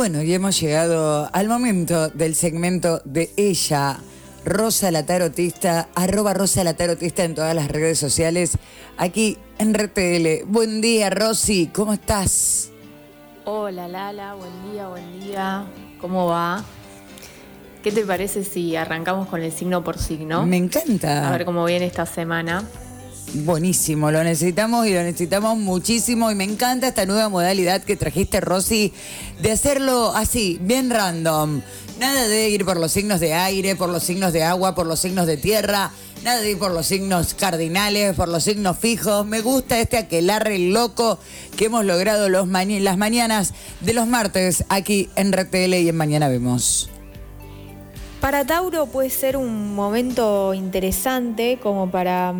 Bueno, y hemos llegado al momento del segmento de ella, Rosa la Tarotista, arroba Rosa la Tarotista en todas las redes sociales, aquí en RTL. Buen día, Rosy, ¿cómo estás? Hola, Lala, buen día, buen día. ¿Cómo va? ¿Qué te parece si arrancamos con el signo por signo? Me encanta. A ver cómo viene esta semana. Buenísimo, lo necesitamos y lo necesitamos muchísimo y me encanta esta nueva modalidad que trajiste, Rosy, de hacerlo así, bien random. Nada de ir por los signos de aire, por los signos de agua, por los signos de tierra, nada de ir por los signos cardinales, por los signos fijos. Me gusta este aquelarre loco que hemos logrado los las mañanas de los martes aquí en RTL y en Mañana Vemos. Para Tauro puede ser un momento interesante como para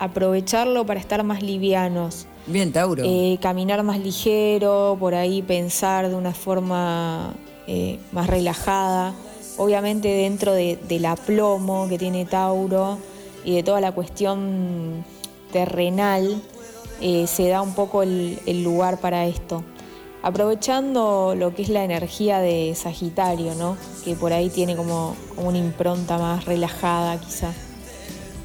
aprovecharlo para estar más livianos. Bien, Tauro. Eh, caminar más ligero, por ahí pensar de una forma eh, más relajada. Obviamente dentro de, del aplomo que tiene Tauro y de toda la cuestión terrenal, eh, se da un poco el, lugar para esto. Aprovechando lo que es la energía de Sagitario, ¿no? Que por ahí tiene como, como una impronta más relajada quizá.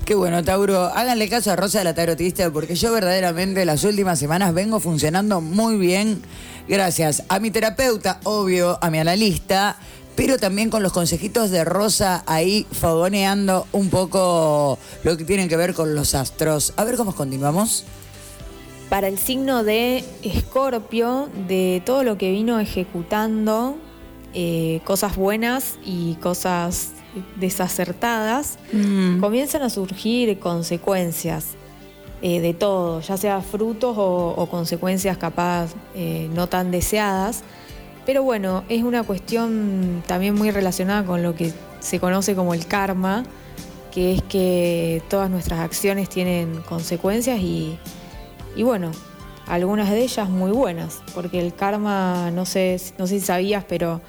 Qué bueno, Tauro. Háganle caso a Rosa de la Tarotista porque yo verdaderamente las últimas semanas vengo funcionando muy bien gracias a mi terapeuta, obvio, a mi analista, pero también con los consejitos de Rosa ahí fogoneando un poco lo que tiene que ver con los astros. A ver cómo continuamos. Para el signo de Escorpio, de todo lo que vino ejecutando, eh, cosas buenas y cosas desacertadas, mm. comienzan a surgir consecuencias eh, de todo, ya sea frutos o, consecuencias capaz eh, no tan deseadas. Pero bueno, es una cuestión también muy relacionada con lo que se conoce como el karma, que es que todas nuestras acciones tienen consecuencias y, y bueno, algunas de ellas muy buenas, porque el karma, no sé, no sé si sabías, pero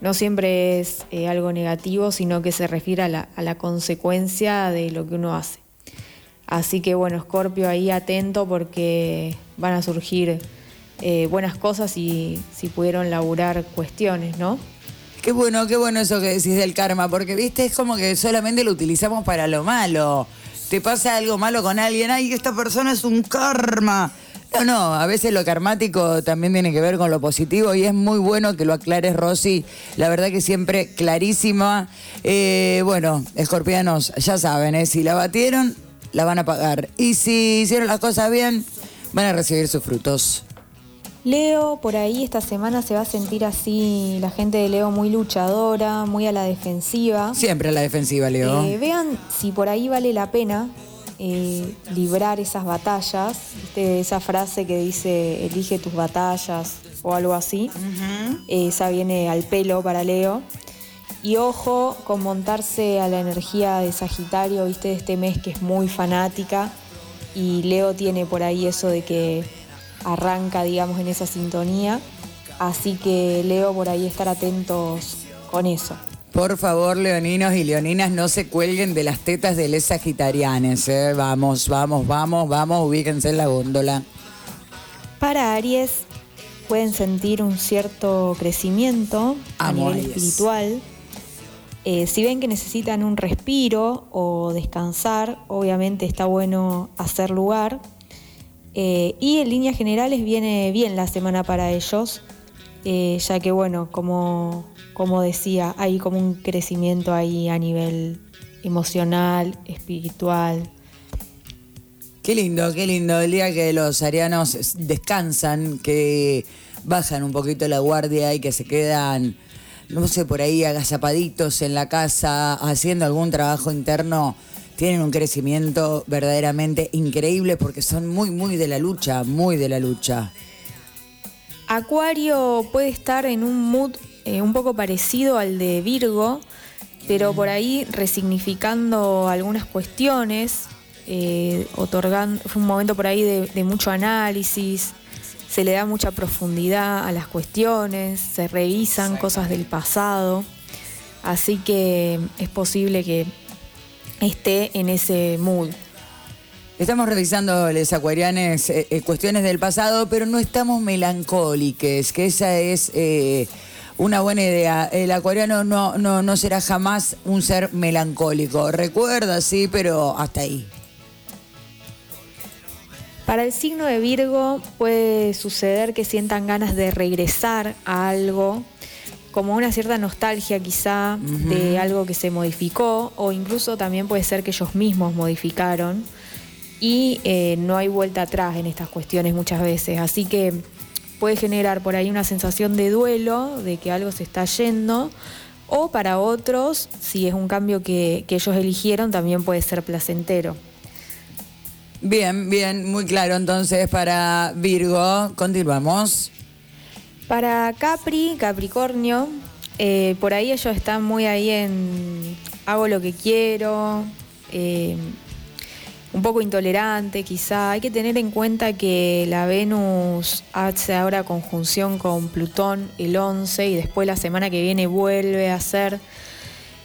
no siempre es eh, algo negativo, sino que se refiere a la, consecuencia de lo que uno hace. Así que bueno, Scorpio ahí atento porque van a surgir eh, buenas cosas y si pudieron laburar cuestiones, ¿no? Qué bueno, qué bueno eso que decís del karma, porque viste, es como que solamente lo utilizamos para lo malo. Te pasa algo malo con alguien, ay, esta persona es un karma. No, no, a veces lo karmático también tiene que ver con lo positivo y es muy bueno que lo aclares, Rosy. La verdad que siempre clarísima. Eh, bueno, escorpianos, ya saben, eh, si la batieron, la van a pagar. Y si hicieron las cosas bien, van a recibir sus frutos. Leo, por ahí esta semana se va a sentir así la gente de Leo muy luchadora, muy a la defensiva. Siempre a la defensiva, Leo. Eh, vean si por ahí vale la pena eh, librar esas batallas, esa frase que dice elige tus batallas o algo así, esa viene al pelo para Leo. Y ojo con montarse a la energía de Sagitario, viste, de este mes que es muy fanática. Y Leo tiene por ahí eso de que arranca, digamos, en esa sintonía. Así que Leo por ahí estar atentos con eso. Por favor, leoninos y leoninas, no se cuelguen de las tetas de les sagitarianes. ¿eh? Vamos, vamos, vamos, vamos, ubíquense en la góndola. Para Aries, pueden sentir un cierto crecimiento a nivel espiritual. Eh, si ven que necesitan un respiro o descansar, obviamente está bueno hacer lugar. Eh, y en líneas generales viene bien la semana para ellos, ya que bueno, como como decía, hay como un crecimiento ahí a nivel emocional, espiritual. Qué lindo, qué lindo. El día que los arianos descansan, que bajan un poquito la guardia y que se quedan, no sé, por ahí agazapaditos en la casa, haciendo algún trabajo interno, tienen un crecimiento verdaderamente increíble porque son muy, muy de la lucha, muy de la lucha. Acuario puede estar en un mood eh, un poco parecido al de Virgo, pero por ahí resignificando algunas cuestiones, eh, otorgando, fue un momento por ahí de, mucho análisis, se le da mucha profundidad a las cuestiones, se revisan cosas del pasado, así que es posible que esté en ese mood. Estamos revisando los acuarianes eh, cuestiones del pasado, pero no estamos melancólicos, que esa es Una buena idea. El acuariano no, no, no será jamás un ser melancólico. Recuerda, sí, pero hasta ahí. Para el signo de Virgo puede suceder que sientan ganas de regresar a algo, como una cierta nostalgia quizá de algo que se modificó, o incluso también puede ser que ellos mismos modificaron y eh, no hay vuelta atrás en estas cuestiones muchas veces. Así que puede generar por ahí una sensación de duelo, de que algo se está yendo, o para otros, si es un cambio que ellos eligieron, también puede ser placentero. Bien, bien, muy claro. Entonces, para Virgo, continuamos. Para Capri, Capricornio, eh, por ahí ellos están muy ahí en hago lo que quiero, eh, un poco intolerante quizá. Hay que tener en cuenta que la Venus hace ahora conjunción con Plutón el 11 y después la semana que viene vuelve a ser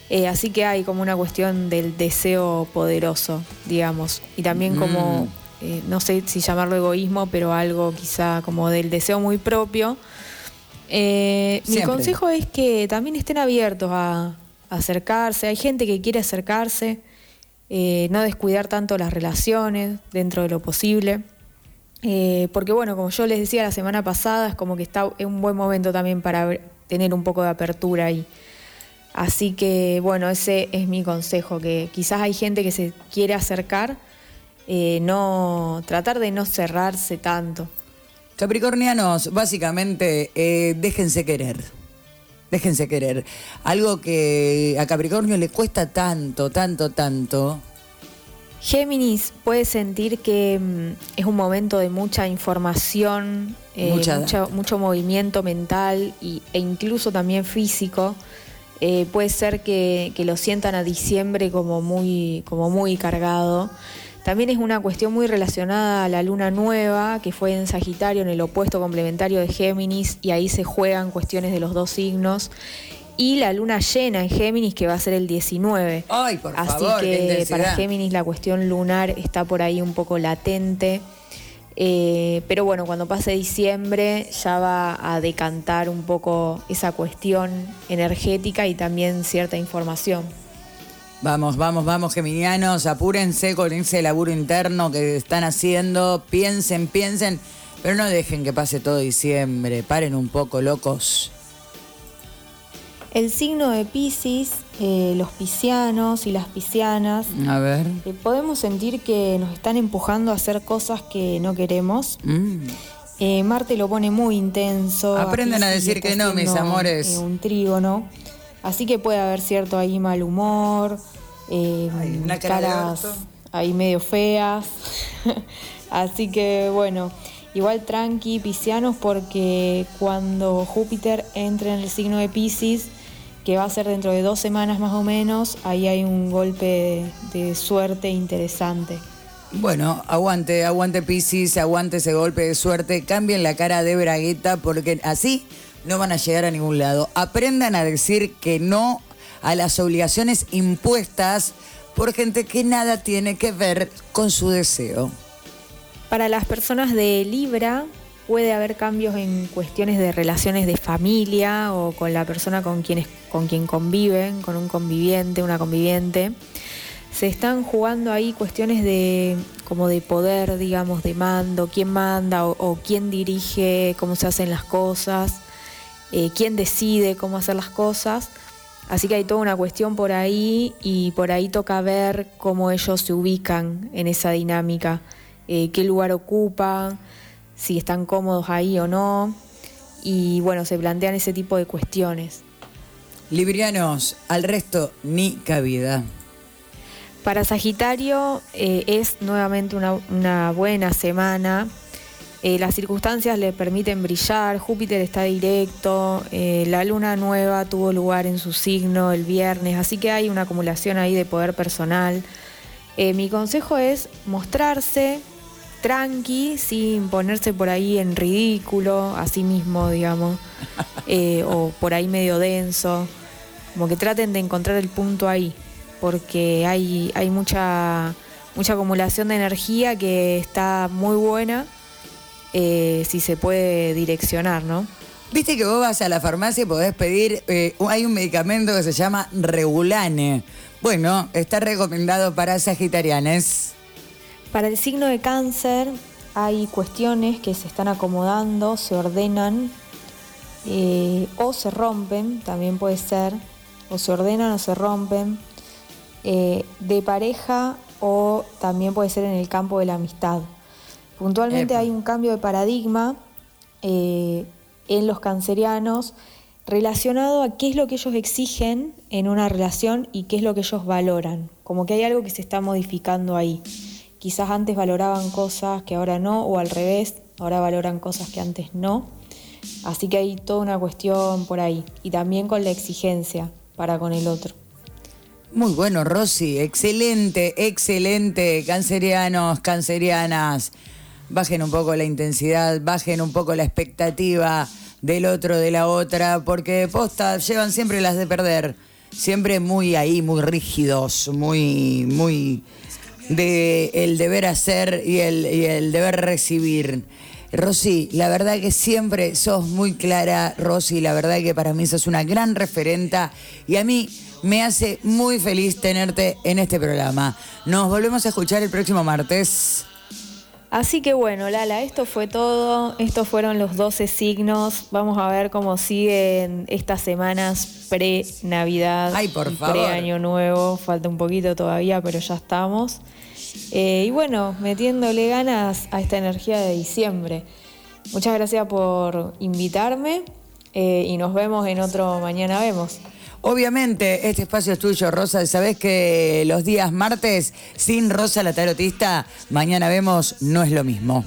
eh, así que hay como una cuestión del deseo poderoso, digamos, y también mm. como, eh, no sé si llamarlo egoísmo, pero algo quizá como del deseo muy propio. Eh, mi consejo es que también estén abiertos a, acercarse. Hay gente que quiere acercarse, no descuidar tanto las relaciones dentro de lo posible. porque bueno, como yo les decía la semana pasada, es como que está en un buen momento también para tener un poco de apertura ahí. Así que bueno, ese es mi consejo, que quizás hay gente que se quiere acercar, eh, no tratar de no cerrarse tanto. Capricornianos, básicamente, eh, déjense querer. Déjense querer. Algo que a Capricornio le cuesta tanto, tanto, tanto. Géminis puede sentir que mm, es un momento de mucha información, eh, mucho, mucho, movimiento mental y, e incluso también físico. Eh, puede ser que, lo sientan a diciembre como muy, como muy cargado. También es una cuestión muy relacionada a la luna nueva, que fue en Sagitario, en el opuesto complementario de Géminis, y ahí se juegan cuestiones de los dos signos. Y la luna llena en Géminis, que va a ser el 19. Ay, por Así que para Géminis la cuestión lunar está por ahí un poco latente. Eh, pero bueno, cuando pase diciembre ya va a decantar un poco esa cuestión energética y también cierta información. Vamos, vamos, vamos, geminianos, apúrense con ese laburo interno que están haciendo, piensen, piensen, pero no dejen que pase todo diciembre, paren un poco, locos. El signo de Pisces, eh, los piscianos y las piscianas, a ver. Eh, podemos sentir que nos están empujando a hacer cosas que no queremos. Mm. Eh, Marte lo pone muy intenso. Aprenden a, decir que no, mis amores. un trígono. Así que puede haber cierto ahí mal humor, una caras ahí medio feas. Así que bueno, igual tranqui, piscianos, porque cuando Júpiter entre en el signo de Pisces, que va a ser dentro de dos semanas más o menos, ahí hay un golpe de, suerte interesante. Bueno, aguante, aguante Piscis, aguante ese golpe de suerte, cambien la cara de Bragueta porque así no van a llegar a ningún lado. Aprendan a decir que no a las obligaciones impuestas por gente que nada tiene que ver con su deseo. Para las personas de Libra, puede haber cambios en cuestiones de relaciones de familia o con la persona con quien, con quien conviven, con un conviviente, una conviviente. Se están jugando ahí cuestiones de como de poder, digamos, de mando, quién manda o, quién dirige, cómo se hacen las cosas, eh, quién decide cómo hacer las cosas. Así que hay toda una cuestión por ahí y por ahí toca ver cómo ellos se ubican en esa dinámica, eh, qué lugar ocupan, si están cómodos ahí o no. Y bueno, se plantean ese tipo de cuestiones. Librianos, al resto ni cabida. Para Sagitario eh, es nuevamente una, buena semana. Eh, las circunstancias le permiten brillar, Júpiter está directo, eh, la luna nueva tuvo lugar en su signo el viernes, así que hay una acumulación ahí de poder personal. mi consejo es mostrarse, tranqui, sin ponerse por ahí en ridículo, así mismo, digamos, eh, o por ahí medio denso. Como que traten de encontrar el punto ahí, porque hay, hay mucha, mucha acumulación de energía que está muy buena eh, si se puede direccionar, ¿no? Viste que vos vas a la farmacia y podés pedir, eh, hay un medicamento que se llama Regulane. Bueno, está recomendado para sagitarianes. Para el signo de cáncer hay cuestiones que se están acomodando, se ordenan eh, o se rompen, también puede ser, o se ordenan o se rompen, eh, de pareja o también puede ser en el campo de la amistad. Puntualmente Epa. hay un cambio de paradigma eh, en los cancerianos relacionado a qué es lo que ellos exigen en una relación y qué es lo que ellos valoran. Como que hay algo que se está modificando ahí. Quizás antes valoraban cosas que ahora no, o al revés, ahora valoran cosas que antes no. Así que hay toda una cuestión por ahí. Y también con la exigencia para con el otro. Muy bueno, Rosy. Excelente, excelente. Cancerianos, cancerianas. Bajen un poco la intensidad, bajen un poco la expectativa del otro, de la otra, porque posta llevan siempre las de perder. Siempre muy ahí, muy rígidos, muy, muy de el deber hacer y el, y el deber recibir. Rosy, la verdad que siempre sos muy clara, Rosy, la verdad que para mí sos una gran referenta y a mí me hace muy feliz tenerte en este programa. Nos volvemos a escuchar el próximo martes. Así que bueno, Lala, esto fue todo. Estos fueron los 12 signos. Vamos a ver cómo siguen estas semanas pre-Navidad. Ay, por favor. Pre-Año Nuevo. Falta un poquito todavía, pero ya estamos. Eh, y bueno, metiéndole ganas a esta energía de diciembre. Muchas gracias por invitarme eh, y nos vemos en otro Mañana Vemos. Obviamente, este espacio es tuyo, Rosa. Sabés que los días martes, sin Rosa la tarotista, mañana vemos, no es lo mismo.